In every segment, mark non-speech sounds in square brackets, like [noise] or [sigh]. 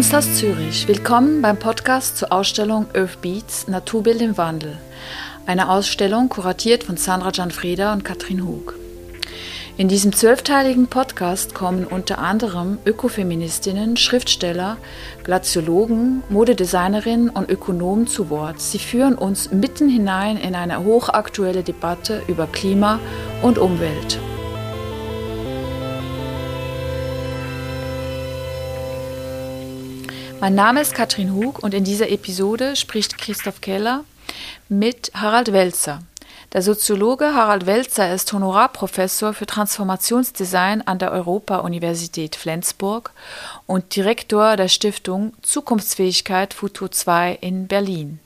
Kunsthaus Zürich. Willkommen beim Podcast zur Ausstellung Earth Beats Naturbild im Wandel. Eine Ausstellung kuratiert von Sandra Gianfreda und Katrin Hug. In diesem zwölfteiligen Podcast kommen unter anderem Ökofeministinnen, Schriftsteller, Glaziologen, Modedesignerinnen und Ökonomen zu Wort. Sie führen uns mitten hinein in eine hochaktuelle Debatte über Klima und Umwelt. Mein Name ist Katrin Hug und in dieser Episode spricht Christoph Keller mit Harald Welzer. Der Soziologe Harald Welzer ist Honorarprofessor für Transformationsdesign an der Europa-Universität Flensburg und Direktor der Stiftung Zukunftsfähigkeit Futur 2 in Berlin.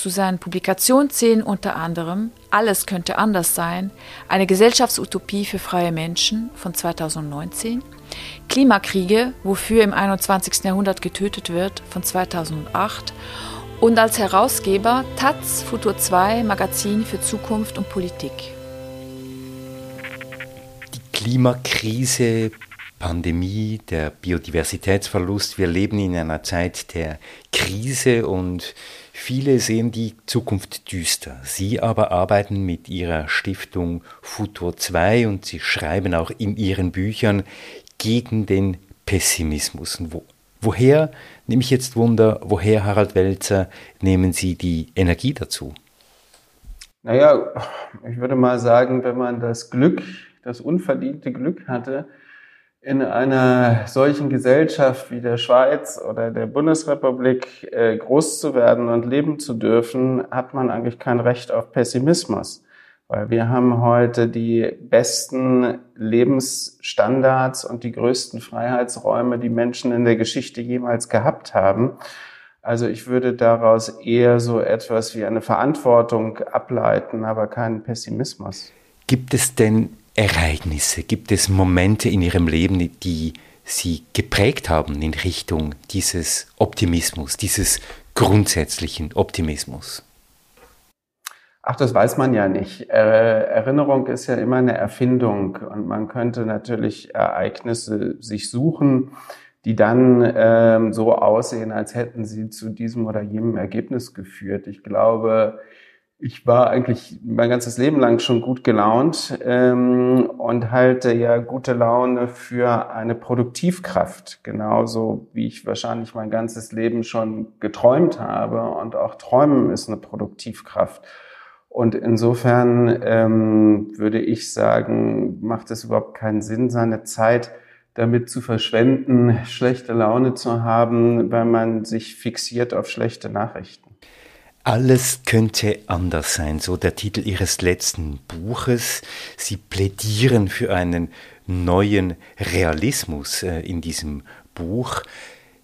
Zu seinen Publikationen zählen unter anderem Alles könnte anders sein, eine Gesellschaftsutopie für freie Menschen von 2019, Klimakriege, wofür im 21. Jahrhundert getötet wird von 2008 und als Herausgeber Taz Futur 2 Magazin für Zukunft und Politik. Die Klimakrise, Pandemie, der Biodiversitätsverlust, wir leben in einer Zeit der Krise und viele sehen die Zukunft düster. Sie aber arbeiten mit ihrer Stiftung Futur 2 und sie schreiben auch in ihren Büchern gegen den Pessimismus. Wo, woher Nehme ich jetzt Wunder, woher, Harald Welzer, nehmen Sie die Energie dazu? Naja, ich würde mal sagen, wenn man das Glück, das unverdiente Glück hatte, in einer solchen Gesellschaft wie der Schweiz oder der Bundesrepublik äh, groß zu werden und leben zu dürfen, hat man eigentlich kein Recht auf Pessimismus. Weil wir haben heute die besten Lebensstandards und die größten Freiheitsräume, die Menschen in der Geschichte jemals gehabt haben. Also ich würde daraus eher so etwas wie eine Verantwortung ableiten, aber keinen Pessimismus. Gibt es denn Ereignisse, gibt es Momente in Ihrem Leben, die Sie geprägt haben in Richtung dieses Optimismus, dieses grundsätzlichen Optimismus? Ach, das weiß man ja nicht. Äh, Erinnerung ist ja immer eine Erfindung und man könnte natürlich Ereignisse sich suchen, die dann ähm, so aussehen, als hätten sie zu diesem oder jenem Ergebnis geführt. Ich glaube, ich war eigentlich mein ganzes Leben lang schon gut gelaunt ähm, und halte ja gute Laune für eine Produktivkraft, genauso wie ich wahrscheinlich mein ganzes Leben schon geträumt habe. Und auch Träumen ist eine Produktivkraft. Und insofern ähm, würde ich sagen, macht es überhaupt keinen Sinn, seine Zeit damit zu verschwenden, schlechte Laune zu haben, weil man sich fixiert auf schlechte Nachrichten. Alles könnte anders sein, so der Titel Ihres letzten Buches. Sie plädieren für einen neuen Realismus äh, in diesem Buch.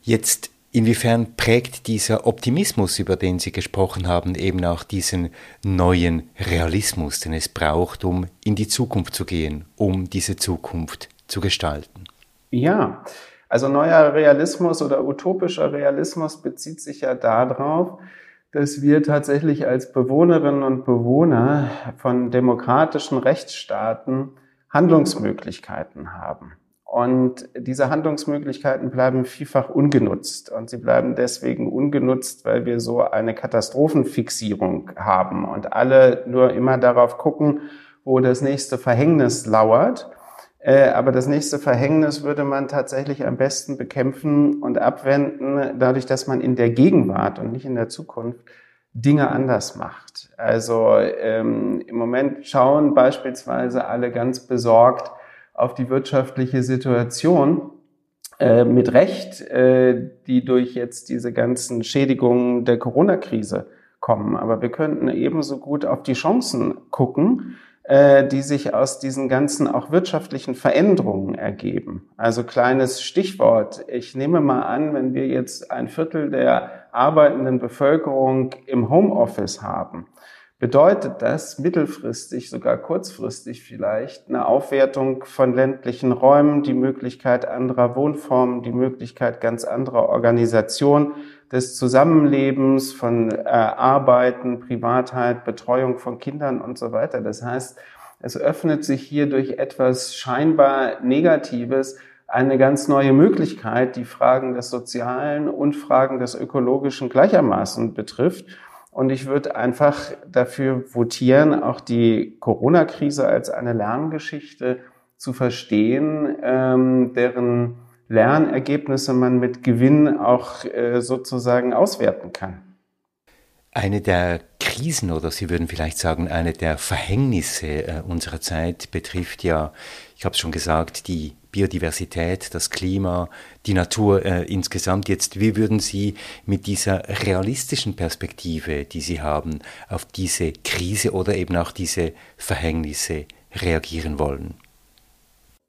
Jetzt Inwiefern prägt dieser Optimismus, über den Sie gesprochen haben, eben auch diesen neuen Realismus, den es braucht, um in die Zukunft zu gehen, um diese Zukunft zu gestalten? Ja, also neuer Realismus oder utopischer Realismus bezieht sich ja darauf, dass wir tatsächlich als Bewohnerinnen und Bewohner von demokratischen Rechtsstaaten Handlungsmöglichkeiten haben. Und diese Handlungsmöglichkeiten bleiben vielfach ungenutzt. Und sie bleiben deswegen ungenutzt, weil wir so eine Katastrophenfixierung haben und alle nur immer darauf gucken, wo das nächste Verhängnis lauert. Äh, aber das nächste Verhängnis würde man tatsächlich am besten bekämpfen und abwenden, dadurch, dass man in der Gegenwart und nicht in der Zukunft Dinge anders macht. Also ähm, im Moment schauen beispielsweise alle ganz besorgt auf die wirtschaftliche Situation äh, mit Recht, äh, die durch jetzt diese ganzen Schädigungen der Corona-Krise kommen. Aber wir könnten ebenso gut auf die Chancen gucken, die sich aus diesen ganzen auch wirtschaftlichen Veränderungen ergeben. Also kleines Stichwort. Ich nehme mal an, wenn wir jetzt ein Viertel der arbeitenden Bevölkerung im Homeoffice haben, bedeutet das mittelfristig, sogar kurzfristig vielleicht, eine Aufwertung von ländlichen Räumen, die Möglichkeit anderer Wohnformen, die Möglichkeit ganz anderer Organisation des Zusammenlebens, von äh, Arbeiten, Privatheit, Betreuung von Kindern und so weiter. Das heißt, es öffnet sich hier durch etwas scheinbar Negatives eine ganz neue Möglichkeit, die Fragen des Sozialen und Fragen des Ökologischen gleichermaßen betrifft. Und ich würde einfach dafür votieren, auch die Corona-Krise als eine Lerngeschichte zu verstehen, ähm, deren Lernergebnisse man mit Gewinn auch äh, sozusagen auswerten kann. Eine der Krisen oder Sie würden vielleicht sagen, eine der Verhängnisse äh, unserer Zeit betrifft ja, ich habe es schon gesagt, die Biodiversität, das Klima, die Natur äh, insgesamt. Jetzt, wie würden Sie mit dieser realistischen Perspektive, die Sie haben, auf diese Krise oder eben auch diese Verhängnisse reagieren wollen?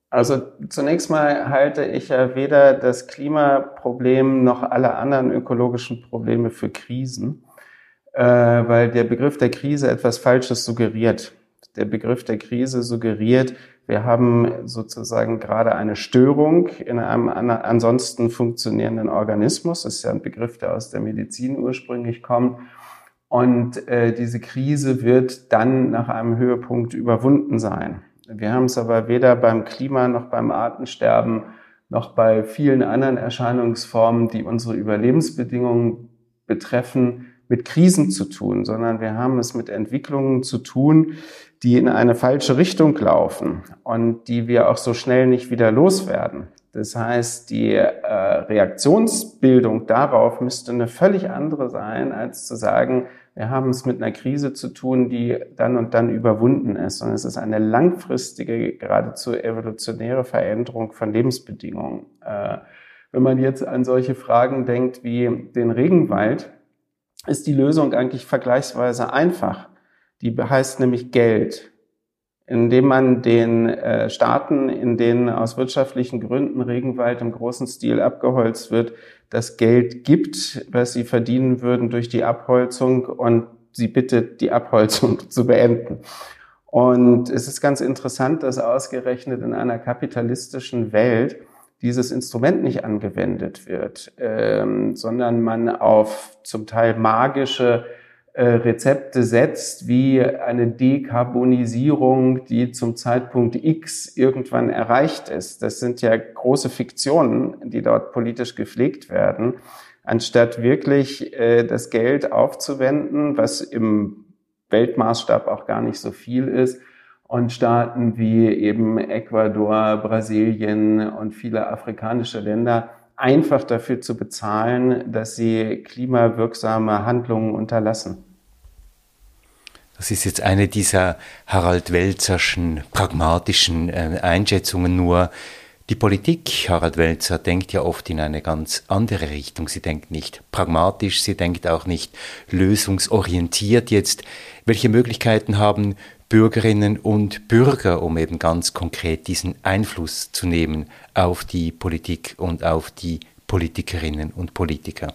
Also zunächst mal halte ich ja weder das Klimaproblem noch alle anderen ökologischen Probleme für Krisen, äh, weil der Begriff der Krise etwas Falsches suggeriert. Der Begriff der Krise suggeriert, wir haben sozusagen gerade eine Störung in einem ansonsten funktionierenden Organismus. Das ist ja ein Begriff, der aus der Medizin ursprünglich kommt. Und äh, diese Krise wird dann nach einem Höhepunkt überwunden sein. Wir haben es aber weder beim Klima noch beim Artensterben noch bei vielen anderen Erscheinungsformen, die unsere Überlebensbedingungen betreffen, mit Krisen zu tun, sondern wir haben es mit Entwicklungen zu tun, die in eine falsche Richtung laufen und die wir auch so schnell nicht wieder loswerden. Das heißt, die äh, Reaktionsbildung darauf müsste eine völlig andere sein, als zu sagen, wir haben es mit einer Krise zu tun, die dann und dann überwunden ist. Und es ist eine langfristige, geradezu evolutionäre Veränderung von Lebensbedingungen. Äh, wenn man jetzt an solche Fragen denkt wie den Regenwald, ist die Lösung eigentlich vergleichsweise einfach. Die heißt nämlich Geld. Indem man den äh, Staaten, in denen aus wirtschaftlichen Gründen Regenwald im großen Stil abgeholzt wird, das Geld gibt, was sie verdienen würden durch die Abholzung und sie bittet, die Abholzung [laughs] zu beenden. Und es ist ganz interessant, dass ausgerechnet in einer kapitalistischen Welt dieses Instrument nicht angewendet wird, ähm, sondern man auf zum Teil magische äh, Rezepte setzt, wie eine Dekarbonisierung, die zum Zeitpunkt X irgendwann erreicht ist. Das sind ja große Fiktionen, die dort politisch gepflegt werden, anstatt wirklich äh, das Geld aufzuwenden, was im Weltmaßstab auch gar nicht so viel ist, und Staaten wie eben Ecuador, Brasilien und viele afrikanische Länder einfach dafür zu bezahlen, dass sie klimawirksame Handlungen unterlassen. Das ist jetzt eine dieser Harald Welzerschen pragmatischen äh, Einschätzungen nur. Die Politik, Harald Welzer, denkt ja oft in eine ganz andere Richtung. Sie denkt nicht pragmatisch, sie denkt auch nicht lösungsorientiert jetzt. Welche Möglichkeiten haben Bürgerinnen und Bürger, um eben ganz konkret diesen Einfluss zu nehmen auf die Politik und auf die Politikerinnen und Politiker?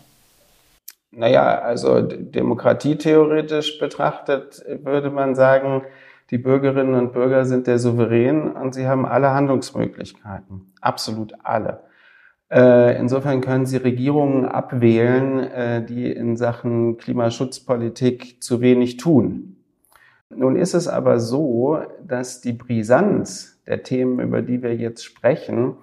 Naja, also demokratietheoretisch betrachtet würde man sagen, die Bürgerinnen und Bürger sind der Souverän und sie haben alle Handlungsmöglichkeiten. Absolut alle. Äh, insofern können sie Regierungen abwählen, äh, die in Sachen Klimaschutzpolitik zu wenig tun. Nun ist es aber so, dass die Brisanz der Themen, über die wir jetzt sprechen,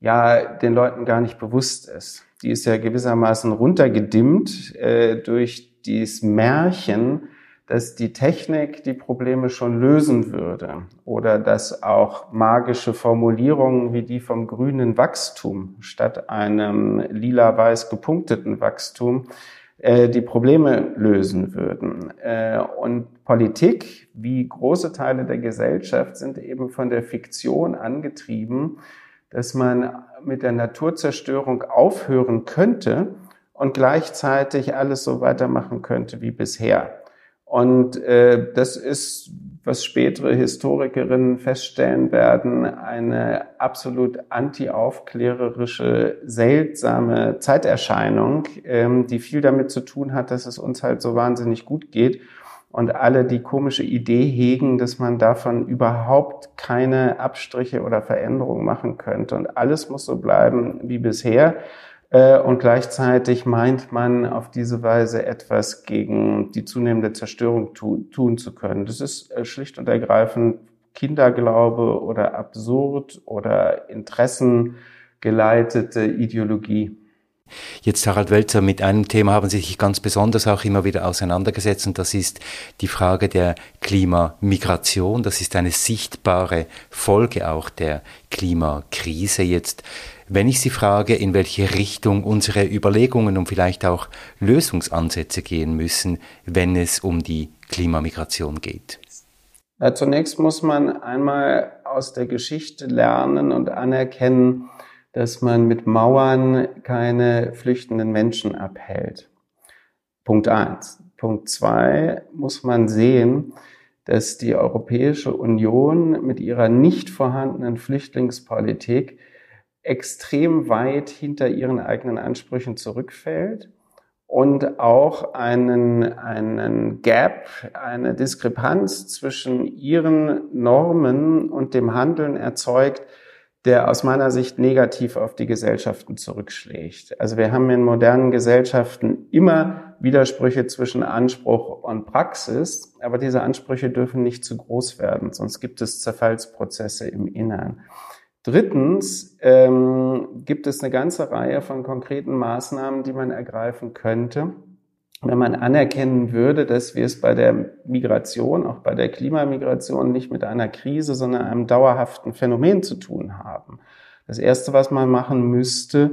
ja den Leuten gar nicht bewusst ist. Die ist ja gewissermaßen runtergedimmt äh, durch dieses Märchen, dass die Technik die Probleme schon lösen würde oder dass auch magische Formulierungen wie die vom grünen Wachstum statt einem lila-weiß gepunkteten Wachstum die Probleme lösen würden. Äh, und Politik, wie große Teile der Gesellschaft, sind eben von der Fiktion angetrieben, dass man mit der Naturzerstörung aufhören könnte und gleichzeitig alles so weitermachen könnte wie bisher. Und äh, das ist, was spätere Historikerinnen feststellen werden, eine absolut anti-aufklärerische, seltsame Zeiterscheinung, ähm, die viel damit zu tun hat, dass es uns halt so wahnsinnig gut geht und alle die komische Idee hegen, dass man davon überhaupt keine Abstriche oder Veränderungen machen könnte und alles muss so bleiben wie bisher. Äh, und gleichzeitig meint man auf diese Weise etwas gegen die zunehmende Zerstörung tun zu können. Das ist äh, schlicht und ergreifend Kinderglaube oder absurd oder Interessen geleitete Ideologie. Jetzt, Harald Wölzer, mit einem Thema haben Sie sich ganz besonders auch immer wieder auseinandergesetzt und das ist die Frage der Klimamigration. Das ist eine sichtbare Folge auch der Klimakrise. Jetzt, wenn ich Sie frage, in welche Richtung unsere Überlegungen und vielleicht auch Lösungsansätze gehen müssen, wenn es um die Klimamigration geht. Ja, zunächst muss man einmal aus der Geschichte lernen und anerkennen, dass man mit Mauern keine flüchtenden Menschen abhält. Punkt eins. Punkt zwei muss man sehen, dass die Europäische Union mit ihrer nicht vorhandenen Flüchtlingspolitik extrem weit hinter ihren eigenen Ansprüchen zurückfällt und auch einen, einen Gap, eine Diskrepanz zwischen ihren Normen und dem Handeln erzeugt, der aus meiner Sicht negativ auf die Gesellschaften zurückschlägt. Also wir haben in modernen Gesellschaften immer Widersprüche zwischen Anspruch und Praxis, aber diese Ansprüche dürfen nicht zu groß werden, sonst gibt es Zerfallsprozesse im Innern. Drittens ähm, gibt es eine ganze Reihe von konkreten Maßnahmen, die man ergreifen könnte, wenn man anerkennen würde, dass wir es bei der Migration, auch bei der Klimamigration, nicht mit einer Krise, sondern einem dauerhaften Phänomen zu tun haben. Das Erste, was man machen müsste,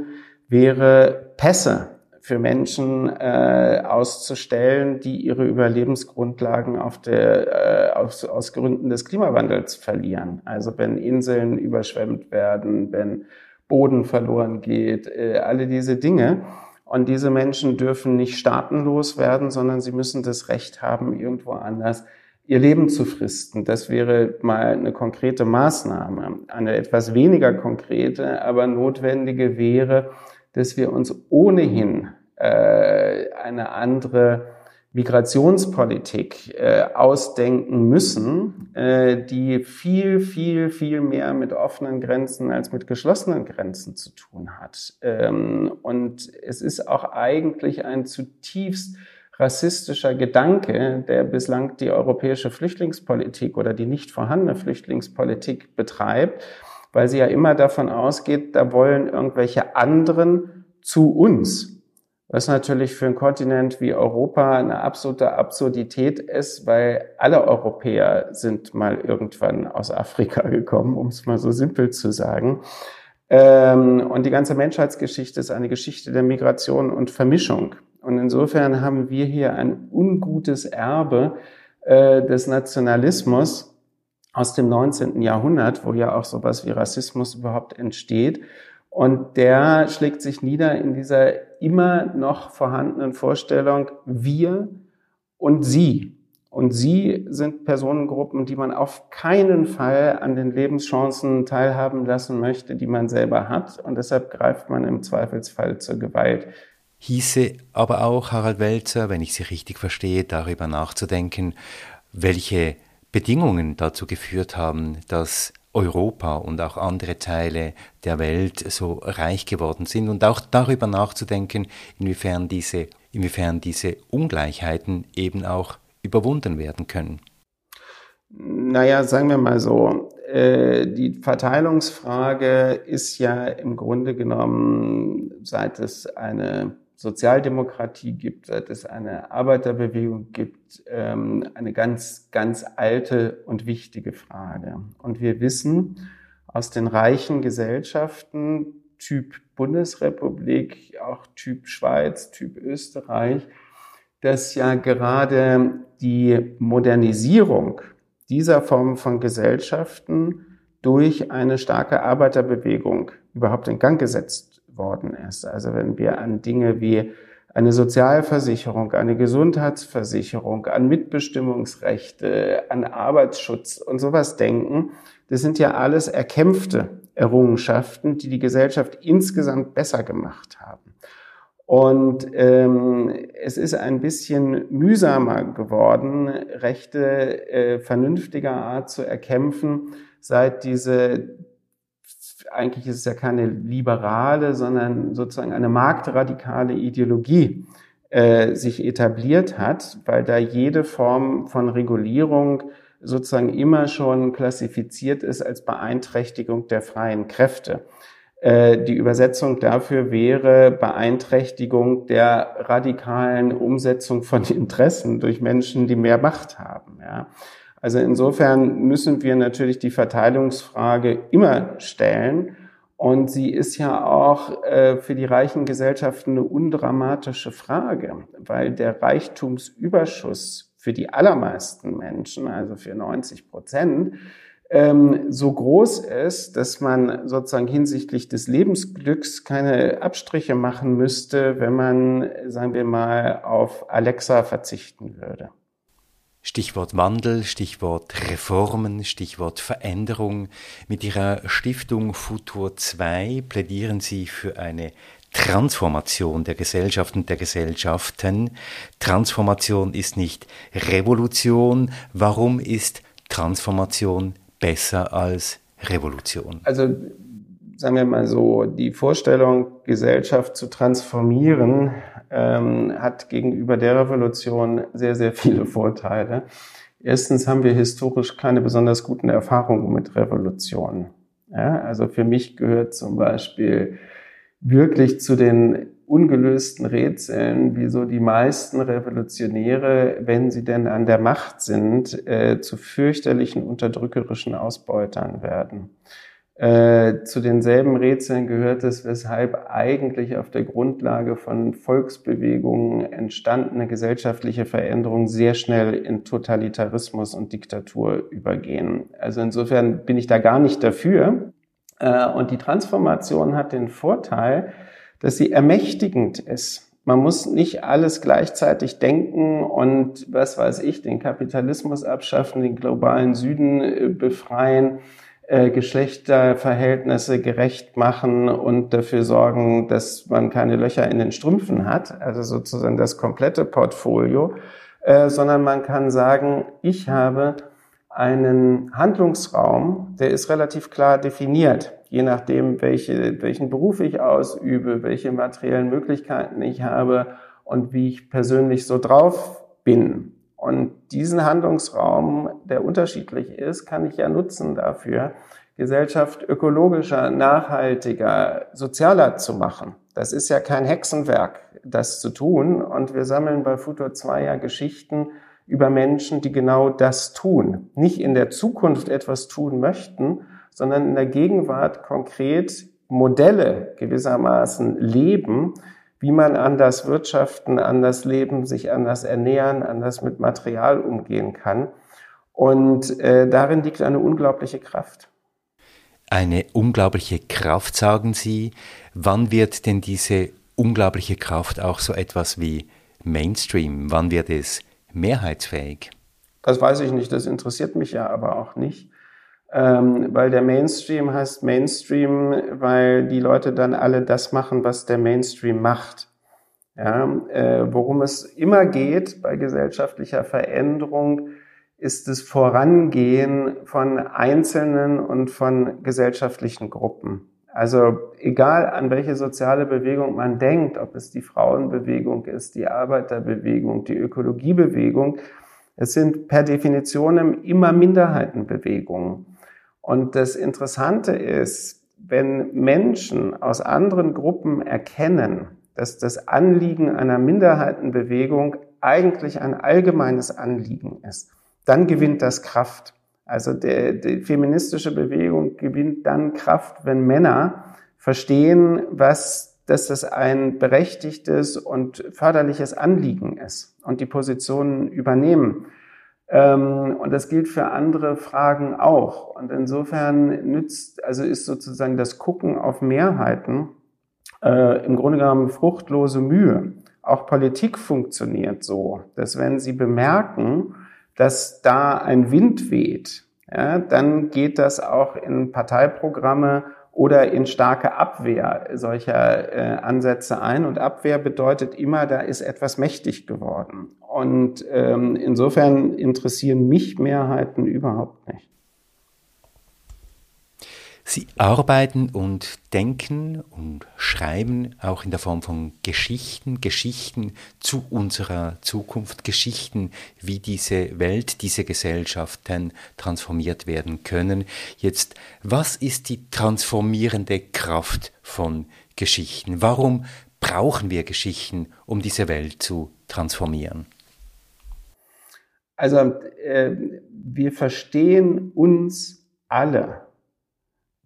wäre Pässe für Menschen äh, auszustellen, die ihre Überlebensgrundlagen auf der, äh, aus, aus Gründen des Klimawandels verlieren. Also wenn Inseln überschwemmt werden, wenn Boden verloren geht, äh, alle diese Dinge. Und diese Menschen dürfen nicht staatenlos werden, sondern sie müssen das Recht haben, irgendwo anders ihr Leben zu fristen. Das wäre mal eine konkrete Maßnahme. Eine etwas weniger konkrete, aber notwendige wäre, dass wir uns ohnehin äh, eine andere Migrationspolitik äh, ausdenken müssen, äh, die viel, viel, viel mehr mit offenen Grenzen als mit geschlossenen Grenzen zu tun hat. Ähm, und es ist auch eigentlich ein zutiefst rassistischer Gedanke, der bislang die europäische Flüchtlingspolitik oder die nicht vorhandene Flüchtlingspolitik betreibt, weil sie ja immer davon ausgeht, da wollen irgendwelche anderen zu uns was natürlich für einen Kontinent wie Europa eine absolute Absurdität ist, weil alle Europäer sind mal irgendwann aus Afrika [laughs] gekommen, um es mal so simpel zu sagen. Ähm, und die ganze Menschheitsgeschichte ist eine Geschichte der Migration und Vermischung. Und insofern haben wir hier ein ungutes Erbe äh, des Nationalismus aus dem 19. Jahrhundert, wo ja auch sowas wie Rassismus überhaupt entsteht. Und der schlägt sich nieder in dieser immer noch vorhandenen Vorstellung wir und sie. Und sie sind Personengruppen, die man auf keinen Fall an den Lebenschancen teilhaben lassen möchte, die man selber hat. Und deshalb greift man im Zweifelsfall zur Gewalt. Hieße aber auch, Harald Welzer, wenn ich Sie richtig verstehe, darüber nachzudenken, welche Bedingungen dazu geführt haben, dass Europa und auch andere Teile der Welt so reich geworden sind und auch darüber nachzudenken, inwiefern diese, inwiefern diese Ungleichheiten eben auch überwunden werden können. Naja, sagen wir mal so, äh, die Verteilungsfrage ist ja im Grunde genommen, seit es eine Sozialdemokratie gibt, seit es eine Arbeiterbewegung gibt, ähm, eine ganz, ganz alte und wichtige Frage. Und wir wissen aus den reichen Gesellschaften, Typ Bundesrepublik, auch Typ Schweiz, Typ Österreich, dass ja gerade die Modernisierung dieser Form von Gesellschaften durch eine starke Arbeiterbewegung überhaupt in Gang gesetzt worden ist. Also wenn wir an Dinge wie eine Sozialversicherung, eine Gesundheitsversicherung, an Mitbestimmungsrechte, an Arbeitsschutz und sowas denken, das sind ja alles erkämpfte Errungenschaften, die die Gesellschaft insgesamt besser gemacht haben. Und ähm, es ist ein bisschen mühsamer geworden, Rechte äh, vernünftiger Art zu erkämpfen, seit diese eigentlich ist es ja keine liberale, sondern sozusagen eine marktradikale Ideologie äh, sich etabliert hat, weil da jede Form von Regulierung sozusagen immer schon klassifiziert ist als Beeinträchtigung der freien Kräfte. Äh, die Übersetzung dafür wäre Beeinträchtigung der radikalen Umsetzung von Interessen durch Menschen, die mehr Macht haben. Ja. Also insofern müssen wir natürlich die Verteilungsfrage immer stellen. Und sie ist ja auch äh, für die reichen Gesellschaften eine undramatische Frage, weil der Reichtumsüberschuss für die allermeisten Menschen, also für 90 Prozent, ähm, so groß ist, dass man sozusagen hinsichtlich des Lebensglücks keine Abstriche machen müsste, wenn man, sagen wir mal, auf Alexa verzichten würde. Stichwort Wandel, Stichwort Reformen, Stichwort Veränderung. Mit Ihrer Stiftung Futur 2 plädieren Sie für eine Transformation der Gesellschaft und der Gesellschaften. Transformation ist nicht Revolution. Warum ist Transformation besser als Revolution? Also sagen wir mal so, die Vorstellung, Gesellschaft zu transformieren, ähm, hat gegenüber der Revolution sehr, sehr viele Vorteile. Erstens haben wir historisch keine besonders guten Erfahrungen mit Revolutionen. Ja, also für mich gehört zum Beispiel wirklich zu den ungelösten Rätseln, wieso die meisten Revolutionäre, wenn sie denn an der Macht sind, äh, zu fürchterlichen unterdrückerischen Ausbeutern werden. Äh, zu denselben Rätseln gehört es, weshalb eigentlich auf der Grundlage von Volksbewegungen entstandene gesellschaftliche Veränderungen sehr schnell in Totalitarismus und Diktatur übergehen. Also insofern bin ich da gar nicht dafür. Äh, und die Transformation hat den Vorteil, dass sie ermächtigend ist. Man muss nicht alles gleichzeitig denken und, was weiß ich, den Kapitalismus abschaffen, den globalen Süden äh, befreien Geschlechterverhältnisse gerecht machen und dafür sorgen, dass man keine Löcher in den Strümpfen hat, also sozusagen das komplette Portfolio, äh, sondern man kann sagen, ich habe einen Handlungsraum, der ist relativ klar definiert, je nachdem, welche, welchen Beruf ich ausübe, welche materiellen Möglichkeiten ich habe und wie ich persönlich so drauf bin. Und diesen Handlungsraum, der unterschiedlich ist, kann ich ja nutzen dafür, Gesellschaft ökologischer, nachhaltiger, sozialer zu machen. Das ist ja kein Hexenwerk, das zu tun. Und wir sammeln bei Futur 2 ja Geschichten über Menschen, die genau das tun. Nicht in der Zukunft etwas tun möchten, sondern in der Gegenwart konkret Modelle gewissermaßen leben, wie man anders wirtschaften, anders leben, sich anders ernähren, anders mit Material umgehen kann. Und äh, darin liegt eine unglaubliche Kraft. Eine unglaubliche Kraft, sagen Sie. Wann wird denn diese unglaubliche Kraft auch so etwas wie Mainstream? Wann wird es mehrheitsfähig? Das weiß ich nicht, das interessiert mich ja aber auch nicht ähm, weil der Mainstream heißt Mainstream, weil die Leute dann alle das machen, was der Mainstream macht. Ja, äh, worum es immer geht bei gesellschaftlicher Veränderung, ist das Vorangehen von Einzelnen und von gesellschaftlichen Gruppen. Also egal an welche soziale Bewegung man denkt, ob es die Frauenbewegung ist, die Arbeiterbewegung, die Ökologiebewegung, es sind per Definition immer Minderheitenbewegungen. Und das Interessante ist, wenn Menschen aus anderen Gruppen erkennen, dass das Anliegen einer Minderheitenbewegung eigentlich ein allgemeines Anliegen ist, dann gewinnt das Kraft. Also der, die feministische Bewegung gewinnt dann Kraft, wenn Männer verstehen, was, dass das ein berechtigtes und förderliches Anliegen ist und die Positionen übernehmen. Ähm, und das gilt für andere Fragen auch. Und insofern nützt, also ist sozusagen das Gucken auf Mehrheiten äh, im Grunde genommen fruchtlose Mühe. Auch Politik funktioniert so, dass wenn Sie bemerken, dass da ein Wind weht, ja, dann geht das auch in Parteiprogramme oder in starke Abwehr solcher äh, Ansätze ein. Und Abwehr bedeutet immer, da ist etwas mächtig geworden. Und ähm, insofern interessieren mich Mehrheiten überhaupt nicht. Sie arbeiten und denken und schreiben auch in der Form von Geschichten, Geschichten zu unserer Zukunft, Geschichten, wie diese Welt, diese Gesellschaften transformiert werden können. Jetzt, was ist die transformierende Kraft von Geschichten? Warum brauchen wir Geschichten, um diese Welt zu transformieren? Also äh, wir verstehen uns alle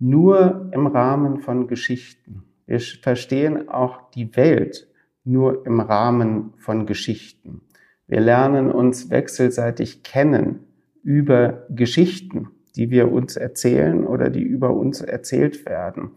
nur im Rahmen von Geschichten. Wir verstehen auch die Welt nur im Rahmen von Geschichten. Wir lernen uns wechselseitig kennen über Geschichten, die wir uns erzählen oder die über uns erzählt werden.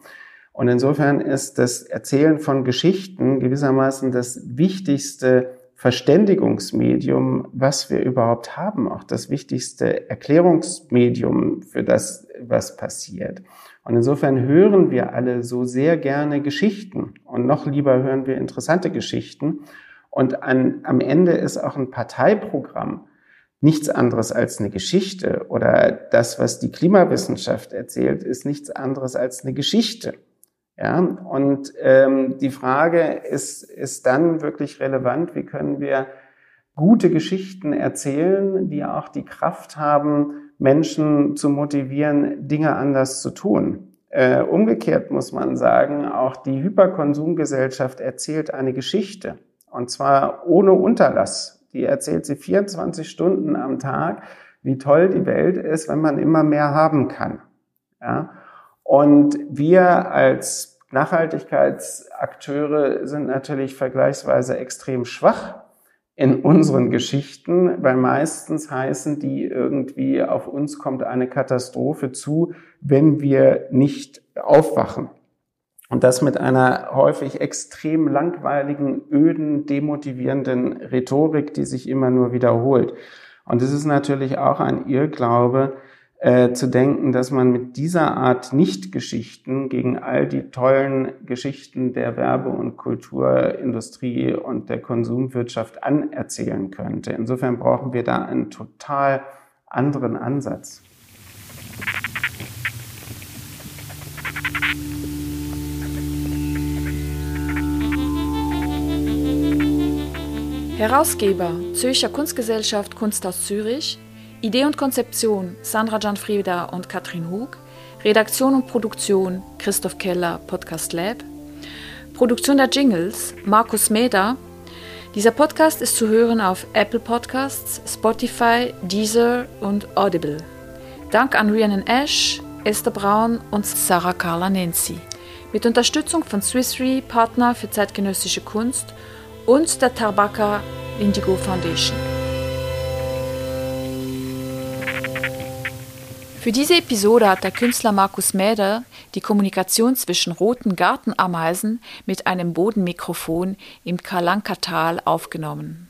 Und insofern ist das Erzählen von Geschichten gewissermaßen das wichtigste Verständigungsmedium, was wir überhaupt haben, auch das wichtigste Erklärungsmedium für das, was passiert. Und insofern hören wir alle so sehr gerne Geschichten und noch lieber hören wir interessante Geschichten. Und an, am Ende ist auch ein Parteiprogramm nichts anderes als eine Geschichte oder das, was die Klimawissenschaft erzählt, ist nichts anderes als eine Geschichte. Ja, und ähm, die Frage ist, ist dann wirklich relevant, wie können wir gute Geschichten erzählen, die auch die Kraft haben, Menschen zu motivieren, Dinge anders zu tun. Äh, umgekehrt muss man sagen, auch die Hyperkonsumgesellschaft erzählt eine Geschichte. Und zwar ohne Unterlass. Die erzählt sie 24 Stunden am Tag, wie toll die Welt ist, wenn man immer mehr haben kann. Ja? Und wir als Nachhaltigkeitsakteure sind natürlich vergleichsweise extrem schwach in unseren Geschichten, weil meistens heißen die irgendwie, auf uns kommt eine Katastrophe zu, wenn wir nicht aufwachen. Und das mit einer häufig extrem langweiligen, öden, demotivierenden Rhetorik, die sich immer nur wiederholt. Und es ist natürlich auch ein Irrglaube, äh, zu denken, dass man mit dieser Art Nicht-Geschichten gegen all die tollen Geschichten der Werbe- und Kulturindustrie und der Konsumwirtschaft anerzählen könnte. Insofern brauchen wir da einen total anderen Ansatz. Herausgeber Zürcher Kunstgesellschaft Kunst aus Zürich Idee und Konzeption Sandra Gianfrieda und Katrin Hug. Redaktion und Produktion Christoph Keller, Podcast Lab. Produktion der Jingles Markus Meder. Dieser Podcast ist zu hören auf Apple Podcasts, Spotify, Deezer und Audible. Dank an Rhiannon Ash, Esther Braun und Sarah Carla Nancy. Mit Unterstützung von Swiss Re, Partner für zeitgenössische Kunst und der Tarbaka Indigo Foundation. Für diese Episode hat der Künstler Markus Mäder die Kommunikation zwischen roten Gartenameisen mit einem Bodenmikrofon im Kalankatal aufgenommen.